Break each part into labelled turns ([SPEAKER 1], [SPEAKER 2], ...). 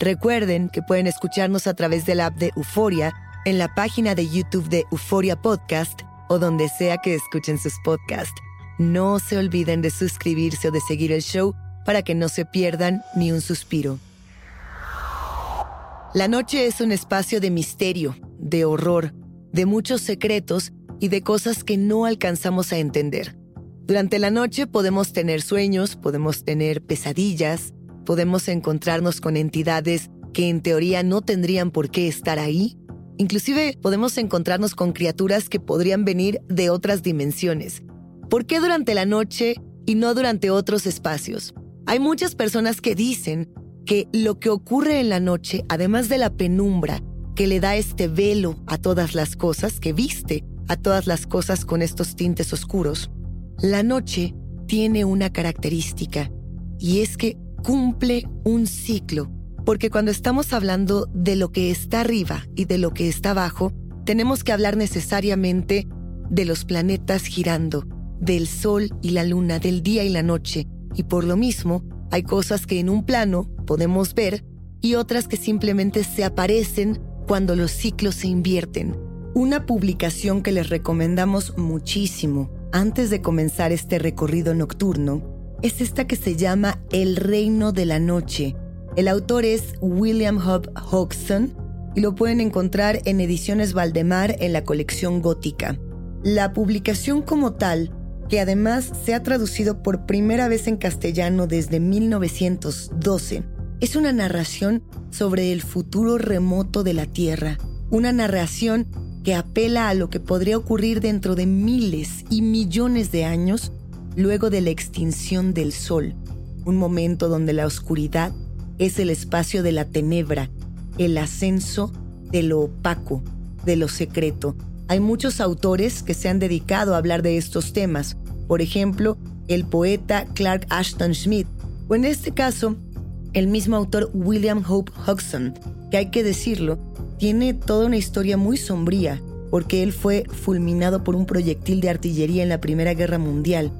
[SPEAKER 1] Recuerden que pueden escucharnos a través del app de Euforia, en la página de YouTube de Euforia Podcast o donde sea que escuchen sus podcasts. No se olviden de suscribirse o de seguir el show para que no se pierdan ni un suspiro. La noche es un espacio de misterio, de horror, de muchos secretos y de cosas que no alcanzamos a entender. Durante la noche podemos tener sueños, podemos tener pesadillas, podemos encontrarnos con entidades que en teoría no tendrían por qué estar ahí. Inclusive podemos encontrarnos con criaturas que podrían venir de otras dimensiones. ¿Por qué durante la noche y no durante otros espacios? Hay muchas personas que dicen que lo que ocurre en la noche, además de la penumbra que le da este velo a todas las cosas, que viste a todas las cosas con estos tintes oscuros, la noche tiene una característica y es que cumple un ciclo, porque cuando estamos hablando de lo que está arriba y de lo que está abajo, tenemos que hablar necesariamente de los planetas girando, del Sol y la Luna, del día y la noche, y por lo mismo hay cosas que en un plano podemos ver y otras que simplemente se aparecen cuando los ciclos se invierten. Una publicación que les recomendamos muchísimo antes de comenzar este recorrido nocturno es esta que se llama El Reino de la Noche. El autor es William Hub Hodgson y lo pueden encontrar en Ediciones Valdemar en la colección gótica. La publicación como tal, que además se ha traducido por primera vez en castellano desde 1912, es una narración sobre el futuro remoto de la Tierra, una narración que apela a lo que podría ocurrir dentro de miles y millones de años luego de la extinción del sol, un momento donde la oscuridad es el espacio de la tenebra, el ascenso de lo opaco, de lo secreto. Hay muchos autores que se han dedicado a hablar de estos temas, por ejemplo, el poeta Clark Ashton Smith, o en este caso, el mismo autor William Hope Hodgson, que hay que decirlo, tiene toda una historia muy sombría, porque él fue fulminado por un proyectil de artillería en la Primera Guerra Mundial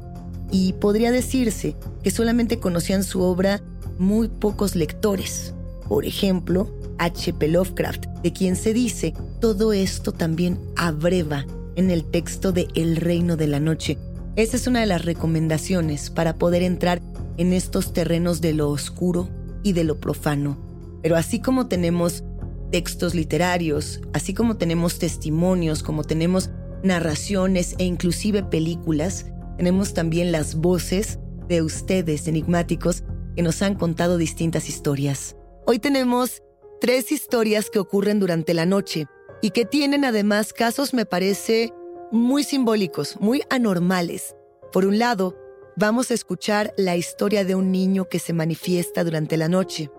[SPEAKER 1] y podría decirse que solamente conocían su obra muy pocos lectores. Por ejemplo, H.P. Lovecraft, de quien se dice todo esto también abreva en el texto de El Reino de la Noche. Esa es una de las recomendaciones para poder entrar en estos terrenos de lo oscuro y de lo profano. Pero así como tenemos textos literarios, así como tenemos testimonios, como tenemos narraciones e inclusive películas, tenemos también las voces de ustedes enigmáticos que nos han contado distintas historias. Hoy tenemos tres historias que ocurren durante la noche y que tienen además casos, me parece, muy simbólicos, muy anormales. Por un lado, vamos a escuchar la historia de un niño que se manifiesta durante la noche,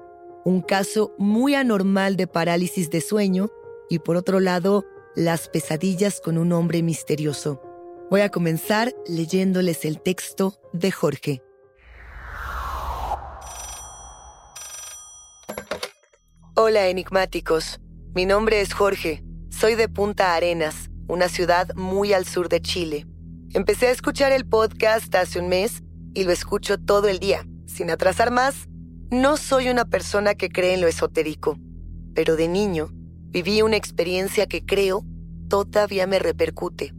[SPEAKER 1] un caso muy anormal de parálisis de sueño y por otro lado, las pesadillas con un hombre misterioso. Voy a comenzar leyéndoles el texto de Jorge. Hola enigmáticos, mi nombre es Jorge, soy de Punta Arenas, una ciudad muy al sur de Chile. Empecé a escuchar el podcast hace un mes y lo escucho todo el día. Sin atrasar más, no soy una persona que cree en lo esotérico, pero de niño viví una experiencia que creo todavía me repercute.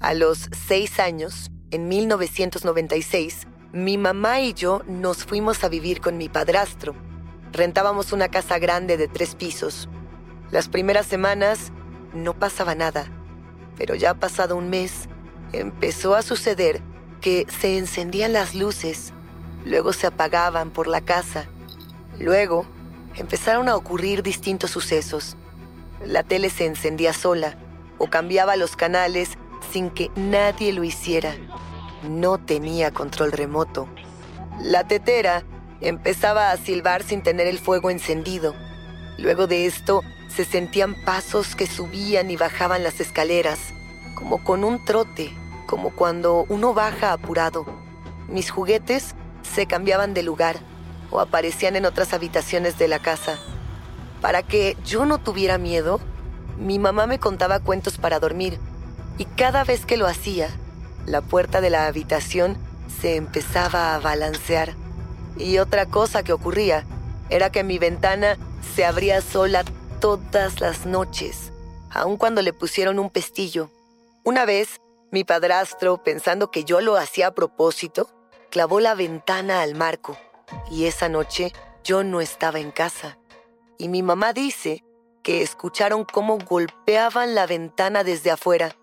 [SPEAKER 1] A los seis años, en 1996, mi mamá y yo nos fuimos a vivir con mi padrastro. Rentábamos una casa grande de tres pisos. Las primeras semanas no pasaba nada, pero ya pasado un mes, empezó a suceder que se encendían las luces, luego se apagaban por la casa. Luego empezaron a ocurrir distintos sucesos. La tele se encendía sola o cambiaba los canales sin que nadie lo hiciera. No tenía control remoto. La tetera empezaba a silbar sin tener el fuego encendido. Luego de esto se sentían pasos que subían y bajaban las escaleras, como con un trote, como cuando uno baja apurado. Mis juguetes se cambiaban de lugar o aparecían en otras habitaciones de la casa. Para que yo no tuviera miedo, mi mamá me contaba cuentos para dormir y cada vez que lo hacía, la puerta de la habitación se empezaba a balancear. Y otra cosa que ocurría era que mi ventana se abría sola todas las noches, aun cuando le pusieron un pestillo. Una vez, mi padrastro, pensando que yo lo hacía a propósito, clavó la ventana al marco y esa noche yo no estaba en casa. Y mi mamá dice que escucharon cómo golpeaban la ventana desde afuera.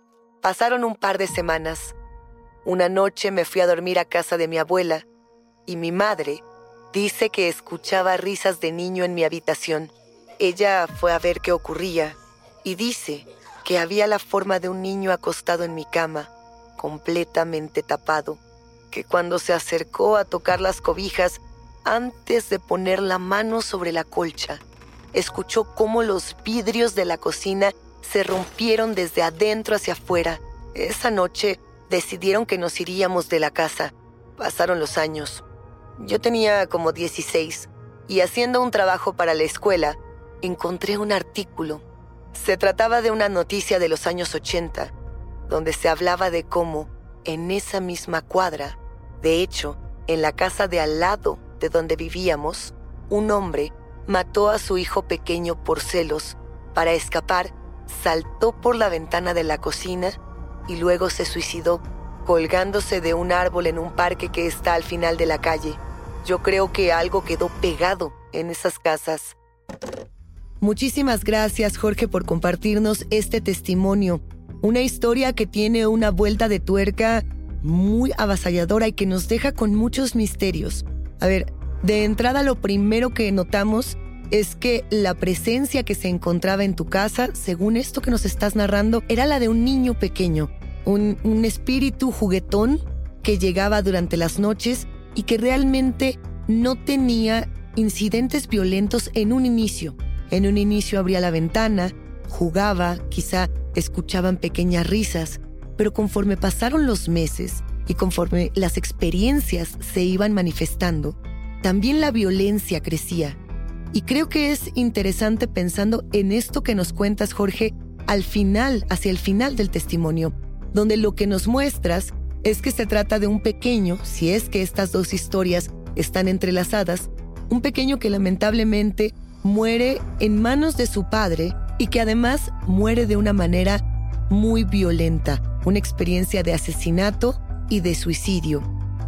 [SPEAKER 1] Pasaron un par de semanas. Una noche me fui a dormir a casa de mi abuela y mi madre dice que escuchaba risas de niño en mi habitación. Ella fue a ver qué ocurría y dice que había la forma de un niño acostado en mi cama, completamente tapado, que cuando se acercó a tocar las cobijas, antes de poner la mano sobre la colcha, escuchó cómo los vidrios de la cocina se rompieron desde adentro hacia afuera. Esa noche decidieron que nos iríamos de la casa. Pasaron los años. Yo tenía como 16 y haciendo un trabajo para la escuela, encontré un artículo. Se trataba de una noticia de los años 80, donde se hablaba de cómo, en esa misma cuadra, de hecho, en la casa de al lado de donde vivíamos, un hombre mató a su hijo pequeño por celos. Para escapar, saltó por la ventana de la cocina y luego se suicidó, colgándose de un árbol en un parque que está al final de la calle. Yo creo que algo quedó pegado en esas casas. Muchísimas gracias Jorge por compartirnos este testimonio. Una historia que tiene una vuelta de tuerca muy avasalladora y que nos deja con muchos misterios. A ver, de entrada lo primero que notamos es que la presencia que se encontraba en tu casa, según esto que nos estás narrando, era la de un niño pequeño, un, un espíritu juguetón que llegaba durante las noches y que realmente no tenía incidentes violentos en un inicio. En un inicio abría la ventana, jugaba, quizá escuchaban pequeñas risas, pero conforme pasaron los meses y conforme las experiencias se iban manifestando, también la violencia crecía. Y creo que es interesante pensando en esto que nos cuentas, Jorge, al final, hacia el final del testimonio, donde lo que nos muestras es que se trata de un pequeño, si es que estas dos historias están entrelazadas, un pequeño que lamentablemente muere en manos de su padre y que además muere de una manera muy violenta, una experiencia de asesinato y de suicidio.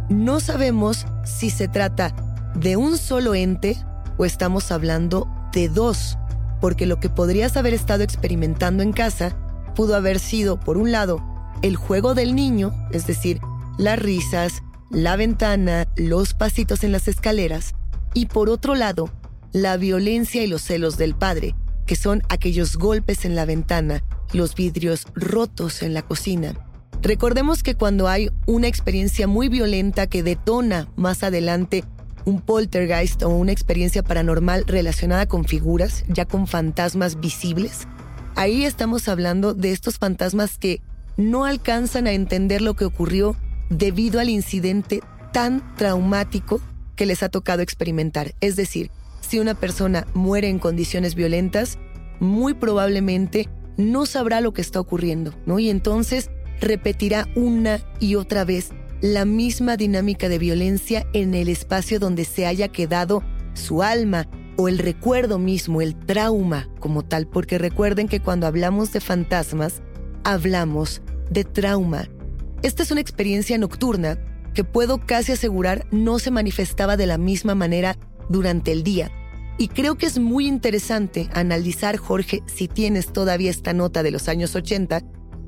[SPEAKER 1] No sabemos si se trata de un solo ente o estamos hablando de dos, porque lo que podrías haber estado experimentando en casa pudo haber sido, por un lado, el juego del niño, es decir, las risas, la ventana, los pasitos en las escaleras, y por otro lado, la violencia y los celos del padre, que son aquellos golpes en la ventana, los vidrios rotos en la cocina. Recordemos que cuando hay una experiencia muy violenta que detona más adelante un poltergeist o una experiencia paranormal relacionada con figuras, ya con fantasmas visibles, ahí estamos hablando de estos fantasmas que no alcanzan a entender lo que ocurrió debido al incidente tan traumático que les ha tocado experimentar. Es decir, si una persona muere en condiciones violentas, muy probablemente no sabrá lo que está ocurriendo, ¿no? Y entonces repetirá una y otra vez la misma dinámica de violencia en el espacio donde se haya quedado su alma o el recuerdo mismo, el trauma como tal, porque recuerden que cuando hablamos de fantasmas, hablamos de trauma. Esta es una experiencia nocturna que puedo casi asegurar no se manifestaba de la misma manera durante el día. Y creo que es muy interesante analizar, Jorge, si tienes todavía esta nota de los años 80,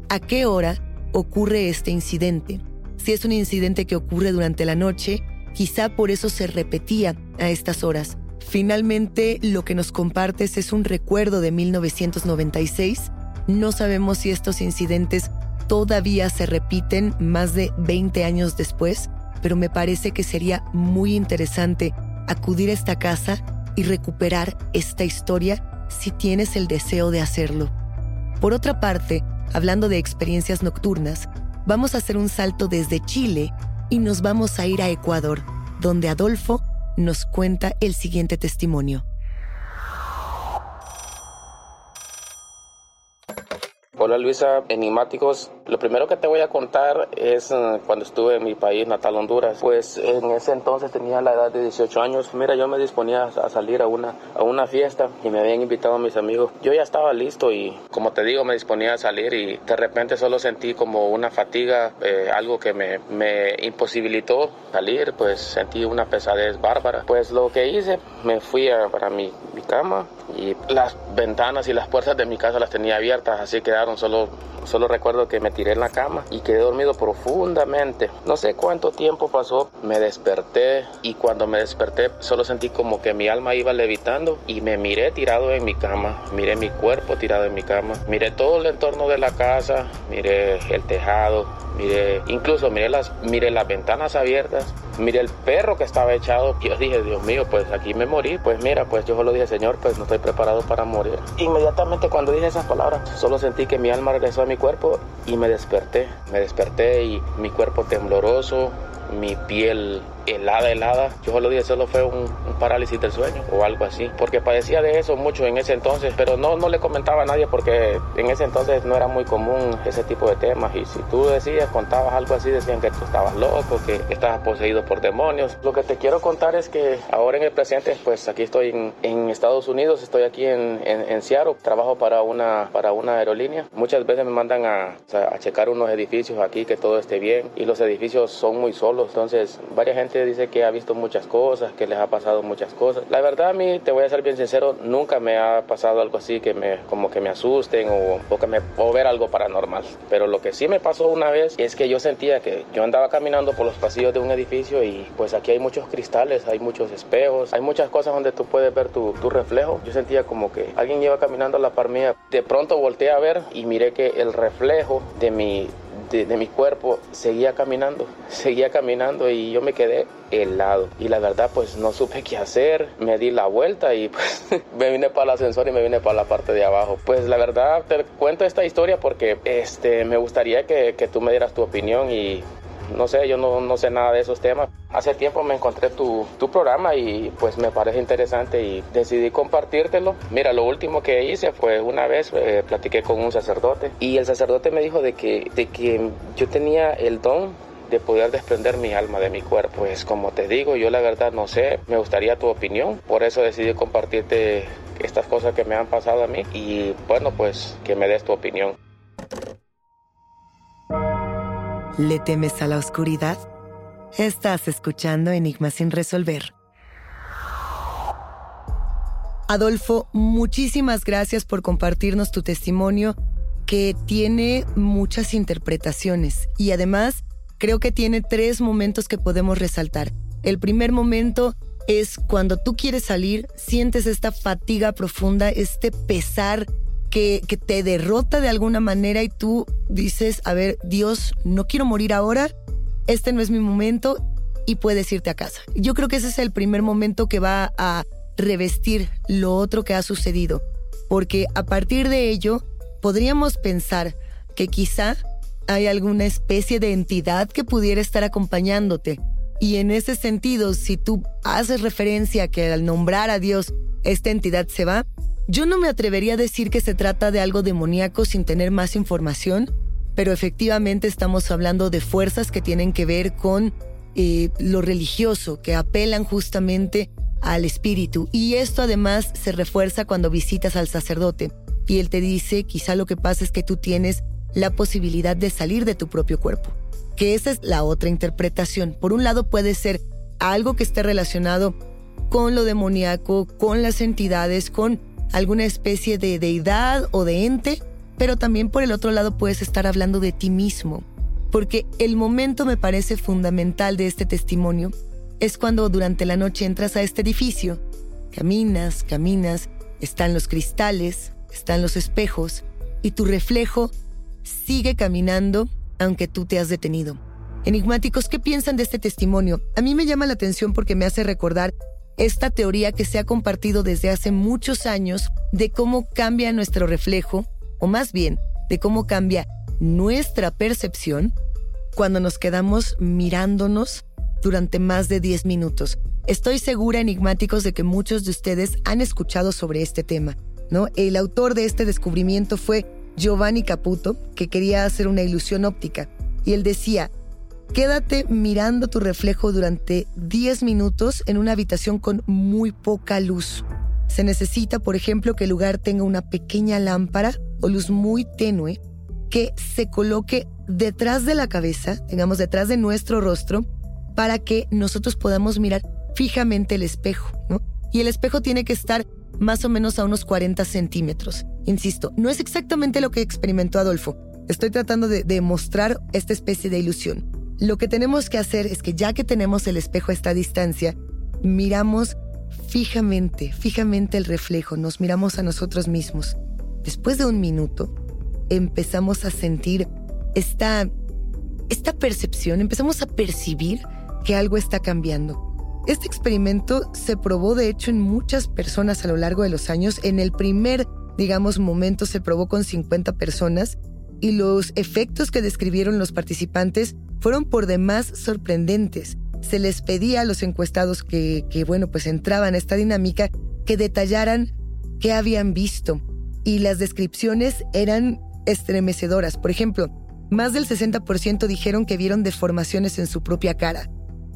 [SPEAKER 1] a qué hora ocurre este incidente. Si es un incidente que ocurre durante la noche, quizá por eso se repetía a estas horas. Finalmente, lo que nos compartes es un recuerdo de 1996. No sabemos si estos incidentes todavía se repiten más de 20 años después, pero me parece que sería muy interesante acudir a esta casa y recuperar esta historia si tienes el deseo de hacerlo. Por otra parte, hablando de experiencias nocturnas, vamos a hacer un salto desde Chile y nos vamos a ir a Ecuador, donde Adolfo nos cuenta el siguiente testimonio.
[SPEAKER 2] Hola Luisa, enigmáticos. Lo primero que te voy a contar es eh, cuando estuve en mi país natal, Honduras. Pues en ese entonces tenía la edad de 18 años. Mira, yo me disponía a salir a una, a una fiesta y me habían invitado a mis amigos. Yo ya estaba listo y como te digo, me disponía a salir y de repente solo sentí como una fatiga, eh, algo que me, me imposibilitó salir, pues sentí una pesadez bárbara. Pues lo que hice, me fui a, para mi, mi cama y las ventanas y las puertas de mi casa las tenía abiertas, así quedaron solo, solo recuerdo que me tiré en la cama y quedé dormido profundamente. No sé cuánto tiempo pasó, me desperté y cuando me desperté solo sentí como que mi alma iba levitando y me miré tirado en mi cama, miré mi cuerpo tirado en mi cama, miré todo el entorno de la casa, miré el tejado, miré, incluso miré las, miré las ventanas abiertas, miré el perro que estaba echado. Y yo dije, Dios mío, pues aquí me morí. Pues mira, pues yo solo dije, Señor, pues no estoy preparado para morir. Inmediatamente cuando dije esas palabras, solo sentí que mi alma regresó a mi cuerpo y me desperté. Me desperté y mi cuerpo tembloroso, mi piel helada, helada. Yo solo dije, solo fue un, parálisis del sueño o algo así, porque padecía de eso mucho en ese entonces, pero no, no le comentaba a nadie porque en ese entonces no era muy común ese tipo de temas y si tú decías, contabas algo así, decían que tú estabas loco, que estabas poseído por demonios. Lo que te quiero contar es que ahora en el presente, pues aquí estoy en, en Estados Unidos, estoy aquí en, en, Seattle, trabajo para una, para una aerolínea. Muchas veces me mandan a, a checar unos edificios aquí, que todo esté bien y los edificios son muy solos, entonces varias gente dice que ha visto muchas cosas, que les ha pasado muchas cosas. La verdad a mí, te voy a ser bien sincero, nunca me ha pasado algo así que me, como que me asusten o, o que me, o ver algo paranormal. Pero lo que sí me pasó una vez es que yo sentía que yo andaba caminando por los pasillos de un edificio y pues aquí hay muchos cristales, hay muchos espejos, hay muchas cosas donde tú puedes ver tu, tu reflejo. Yo sentía como que alguien iba caminando a la par mía. De pronto volteé a ver y miré que el reflejo de mi de, mi cuerpo seguía caminando, seguía caminando y yo me quedé helado. Y la verdad, pues no supe qué hacer. Me di la vuelta y pues me vine para el ascensor y me vine para la parte de abajo. Pues la verdad, te cuento esta historia porque este, me gustaría que, que tú me dieras tu opinión y no sé, yo no, no, sé nada de esos temas. Hace tiempo me encontré tu, tu, programa y pues me parece interesante y decidí compartírtelo. Mira, lo último que hice fue una vez eh, platiqué con un sacerdote y el sacerdote me dijo de que, de que yo tenía el don de poder desprender mi alma de mi cuerpo. Pues como te digo, yo la verdad no sé, me gustaría tu opinión, por eso decidí compartirte estas cosas que me han pasado a mí y bueno, pues que me des tu opinión.
[SPEAKER 1] ¿Le temes a la oscuridad? Estás escuchando Enigmas sin resolver. Adolfo, muchísimas gracias por compartirnos tu testimonio que tiene muchas interpretaciones y además creo que tiene tres momentos que podemos resaltar. El primer momento es cuando tú quieres salir, sientes esta fatiga profunda, este pesar que, te derrota de alguna manera y tú dices, a ver, Dios, no quiero morir ahora, este no es mi momento y puedes irte a casa. Yo creo que ese es el primer momento que va a revestir lo otro que ha sucedido, porque a partir de ello podríamos pensar que quizá hay alguna especie de entidad que pudiera estar acompañándote. Y en ese sentido, si tú haces referencia que al nombrar a Dios, esta entidad se va, yo no me atrevería a decir que se trata de algo demoníaco sin tener más información, pero efectivamente estamos hablando de fuerzas que tienen que ver con eh, lo religioso, que apelan justamente al espíritu. Y esto además se refuerza cuando visitas al sacerdote y él te dice, quizá lo que pasa es que tú tienes la posibilidad de salir de tu propio cuerpo. Que esa es la otra interpretación. Por un lado puede ser algo que esté relacionado con lo demoníaco, con las entidades, con alguna especie de deidad o de ente, pero también por el otro lado puedes estar hablando de ti mismo. Porque el momento me parece fundamental de este testimonio es cuando durante la noche entras a este edificio, caminas, caminas, están los cristales, están los espejos y tu reflejo sigue caminando aunque tú te has detenido. Enigmáticos, ¿qué piensan de este testimonio? A mí me llama la atención porque me hace recordar esta teoría que se ha compartido desde hace muchos años de cómo cambia nuestro reflejo, o más bien, de cómo cambia nuestra percepción cuando nos quedamos mirándonos durante más de 10 minutos. Estoy segura, enigmáticos, de que muchos de ustedes han escuchado sobre este tema. ¿no? El autor de este descubrimiento fue Giovanni Caputo, que quería hacer una ilusión óptica. Y él decía, quédate mirando tu reflejo durante 10 minutos en una habitación con muy poca luz. Se necesita, por ejemplo, que el lugar tenga una pequeña lámpara o luz muy tenue que se coloque detrás de la cabeza, digamos detrás de nuestro rostro, para que nosotros podamos mirar fijamente el espejo. Y el espejo tiene que estar más o menos a unos 40 centímetros. Insisto, no es exactamente lo que experimentó Adolfo. Estoy tratando de, de mostrar esta especie de ilusión. Lo que tenemos que hacer es que ya que tenemos el espejo a esta distancia, miramos fijamente, fijamente el reflejo, nos miramos a nosotros mismos. Después de un minuto, empezamos a sentir esta, esta percepción, empezamos a percibir que algo está cambiando. Este experimento se probó de hecho en muchas personas a lo largo de los años. En el primer, digamos, momento se probó con 50 personas y los efectos que describieron los participantes fueron por demás sorprendentes. Se les pedía a los encuestados que, bueno, pues entraban a esta dinámica que detallaran qué habían visto. Y las descripciones eran estremecedoras. Por ejemplo, más del 60% dijeron que vieron deformaciones en su propia cara.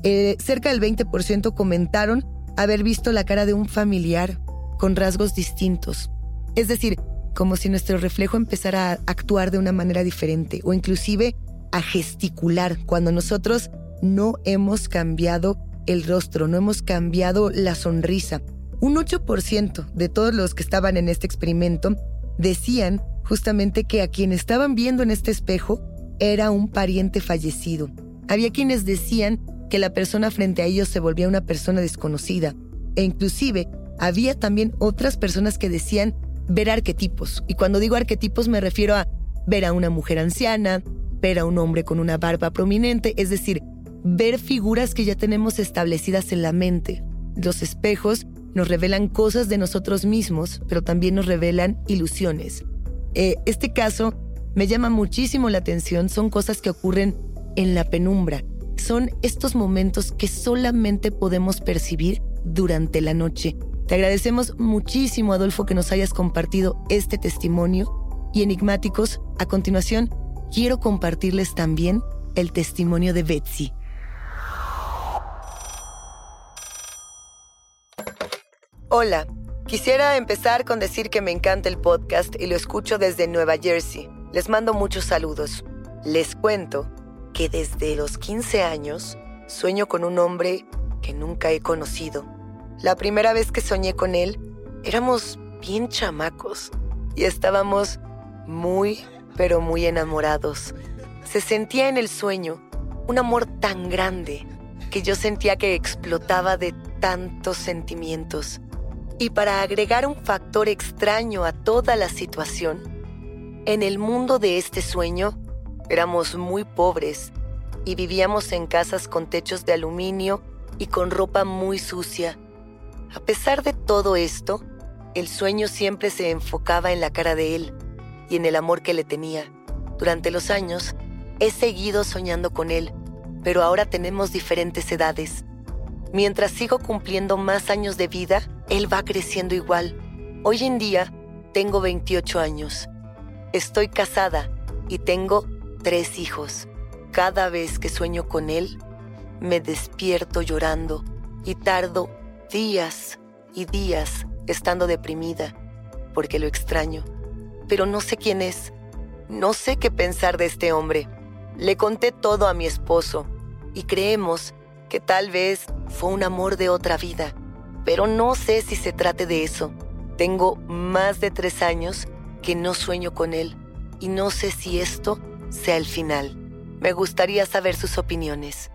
[SPEAKER 1] Eh, cerca del 20% comentaron haber visto la cara de un familiar con rasgos distintos. Es decir, como si nuestro reflejo empezara a actuar de una manera diferente o inclusive a gesticular cuando nosotros no hemos cambiado el rostro, no hemos cambiado la sonrisa. Un 8% de todos los que estaban en este experimento decían justamente que a quien estaban viendo en este espejo era un pariente fallecido. Había quienes decían que la persona frente a ellos se volvía una persona desconocida. E inclusive había también otras personas que decían ver arquetipos. Y cuando digo arquetipos me refiero a ver a una mujer anciana, ver a un hombre con una barba prominente, es decir, ver figuras que ya tenemos establecidas en la mente. Los espejos nos revelan cosas de nosotros mismos, pero también nos revelan ilusiones. Eh, este caso me llama muchísimo la atención, son cosas que ocurren en la penumbra, son estos momentos que solamente podemos percibir durante la noche. Te agradecemos muchísimo, Adolfo, que nos hayas compartido este testimonio. Y enigmáticos, a continuación, quiero compartirles también el testimonio de Betsy. Hola, quisiera empezar con decir que me encanta el podcast y lo escucho desde Nueva Jersey. Les mando muchos saludos. Les cuento que desde los 15 años sueño con un hombre que nunca he conocido. La primera vez que soñé con él, éramos bien chamacos y estábamos muy, pero muy enamorados. Se sentía en el sueño un amor tan grande que yo sentía que explotaba de tantos sentimientos. Y para agregar un factor extraño a toda la situación, en el mundo de este sueño Éramos muy pobres y vivíamos en casas con techos de aluminio y con ropa muy sucia. A pesar de todo esto, el sueño siempre se enfocaba en la cara de él y en el amor que le tenía. Durante los años, he seguido soñando con él, pero ahora tenemos diferentes edades. Mientras sigo cumpliendo más años de vida, él va creciendo igual. Hoy en día tengo 28 años. Estoy casada y tengo tres hijos. Cada vez que sueño con él, me despierto llorando y tardo días y días estando deprimida porque lo extraño. Pero no sé quién es. No sé qué pensar de este hombre. Le conté todo a mi esposo y creemos que tal vez fue un amor de otra vida, pero no sé si se trate de eso. Tengo más de tres años que no sueño con él y no sé si esto sea el final. Me gustaría saber sus opiniones.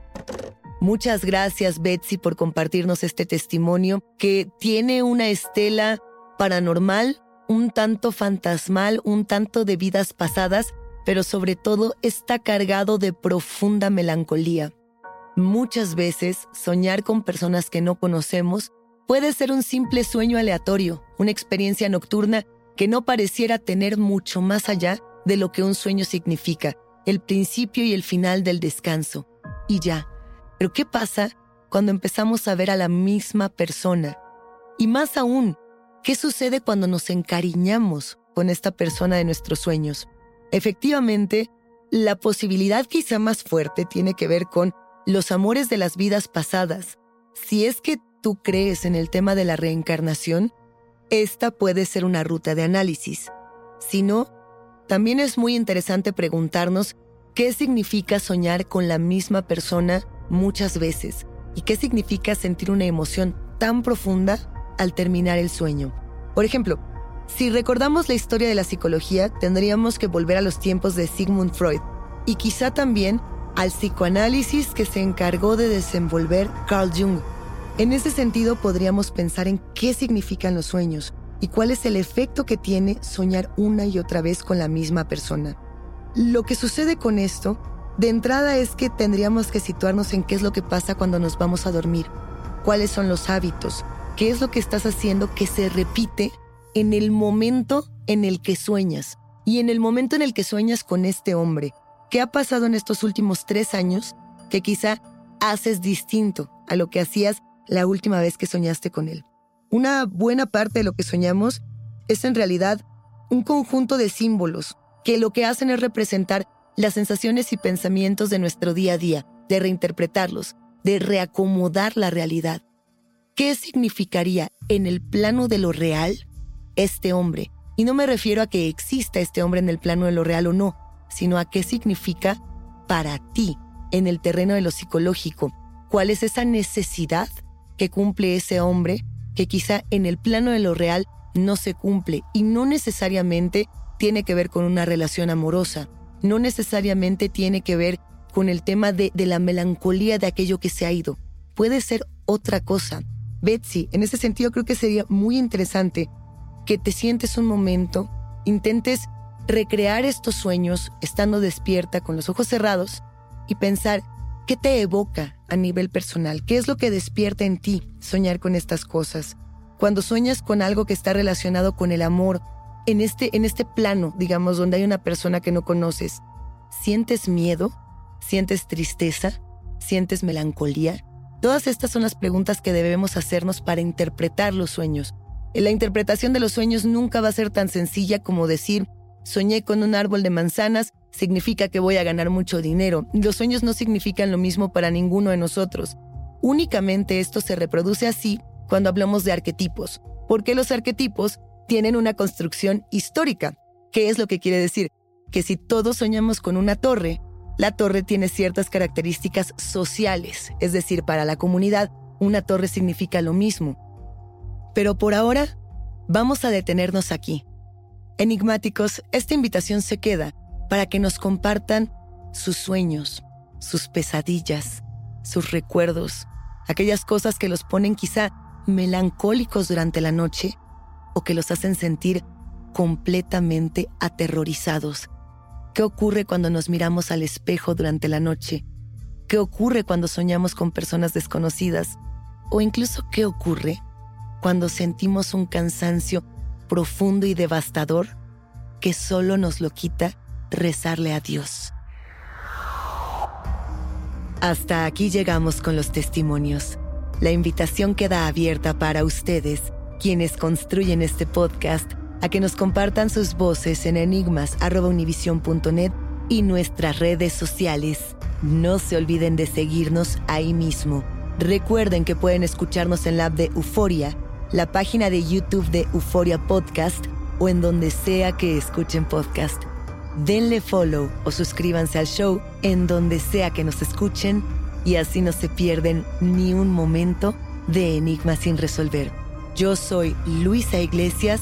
[SPEAKER 1] Muchas gracias Betsy por compartirnos este testimonio que tiene una estela paranormal, un tanto fantasmal, un tanto de vidas pasadas, pero sobre todo está cargado de profunda melancolía. Muchas veces soñar con personas que no conocemos puede ser un simple sueño aleatorio, una experiencia nocturna que no pareciera tener mucho más allá de lo que un sueño significa, el principio y el final del descanso. Y ya. Pero ¿qué pasa cuando empezamos a ver a la misma persona? Y más aún, ¿qué sucede cuando nos encariñamos con esta persona de nuestros sueños? Efectivamente, la posibilidad quizá más fuerte tiene que ver con los amores de las vidas pasadas. Si es que tú crees en el tema de la reencarnación, esta puede ser una ruta de análisis. Si no, también es muy interesante preguntarnos qué significa soñar con la misma persona muchas veces y qué significa sentir una emoción tan profunda al terminar el sueño. Por ejemplo, si recordamos la historia de la psicología, tendríamos que volver a los tiempos de Sigmund Freud y quizá también al psicoanálisis que se encargó de desenvolver Carl Jung. En ese sentido, podríamos pensar en qué significan los sueños y cuál es el efecto que tiene soñar una y otra vez con la misma persona. Lo que sucede con esto, de entrada, es que tendríamos que situarnos en qué es lo que pasa cuando nos vamos a dormir, cuáles son los hábitos, qué es lo que estás haciendo que se repite en el momento en el que sueñas y en el momento en el que sueñas con este hombre. ¿Qué ha pasado en estos últimos tres años que quizá haces distinto a lo que hacías la última vez que soñaste con él? Una buena parte de lo que soñamos es en realidad un conjunto de símbolos que lo que hacen es representar las sensaciones y pensamientos de nuestro día a día, de reinterpretarlos, de reacomodar la realidad. ¿Qué significaría en el plano de lo real este hombre? Y no me refiero a que exista este hombre en el plano de lo real o no, sino a qué significa para ti en el terreno de lo psicológico. ¿Cuál es esa necesidad que cumple ese hombre que quizá en el plano de lo real no se cumple y no necesariamente tiene que ver con una relación amorosa, no necesariamente tiene que ver con el tema de, de la melancolía de aquello que se ha ido. Puede ser otra cosa. Betsy, en ese sentido creo que sería muy interesante que te sientes un momento, intentes recrear estos sueños estando despierta con los ojos cerrados y pensar qué te evoca a nivel personal, qué es lo que despierta en ti soñar con estas cosas. Cuando sueñas con algo que está relacionado con el amor, en este, en este plano, digamos, donde hay una persona que no conoces, ¿sientes miedo? ¿Sientes tristeza? ¿Sientes melancolía? Todas estas son las preguntas que debemos hacernos para interpretar los sueños. La interpretación de los sueños nunca va a ser tan sencilla como decir, soñé con un árbol de manzanas, significa que voy a ganar mucho dinero. Los sueños no significan lo mismo para ninguno de nosotros. Únicamente esto se reproduce así cuando hablamos de arquetipos, porque los arquetipos tienen una construcción histórica. ¿Qué es lo que quiere decir? Que si todos soñamos con una torre, la torre tiene ciertas características sociales, es decir, para la comunidad, una torre significa lo mismo. Pero por ahora, vamos a detenernos aquí Enigmáticos, esta invitación se queda para que nos compartan sus sueños, sus pesadillas, sus recuerdos, aquellas cosas que los ponen quizá melancólicos durante la noche o que los hacen sentir completamente aterrorizados. ¿Qué ocurre cuando nos miramos al espejo durante la noche? ¿Qué ocurre cuando soñamos con personas desconocidas? ¿O incluso qué ocurre cuando sentimos un cansancio profundo y devastador que solo nos lo quita rezarle a Dios. Hasta aquí llegamos con los testimonios. La invitación queda abierta para ustedes, quienes construyen este podcast, a que nos compartan sus voces en enigmas.univision.net y nuestras redes sociales. No se olviden de seguirnos ahí mismo. Recuerden que pueden escucharnos en la app de Euforia, la página de YouTube de Euforia Podcast o en donde sea que escuchen podcast. Denle follow o suscríbanse al show en donde sea que nos escuchen y así no se pierden ni un momento de Enigma sin resolver. Yo soy Luisa Iglesias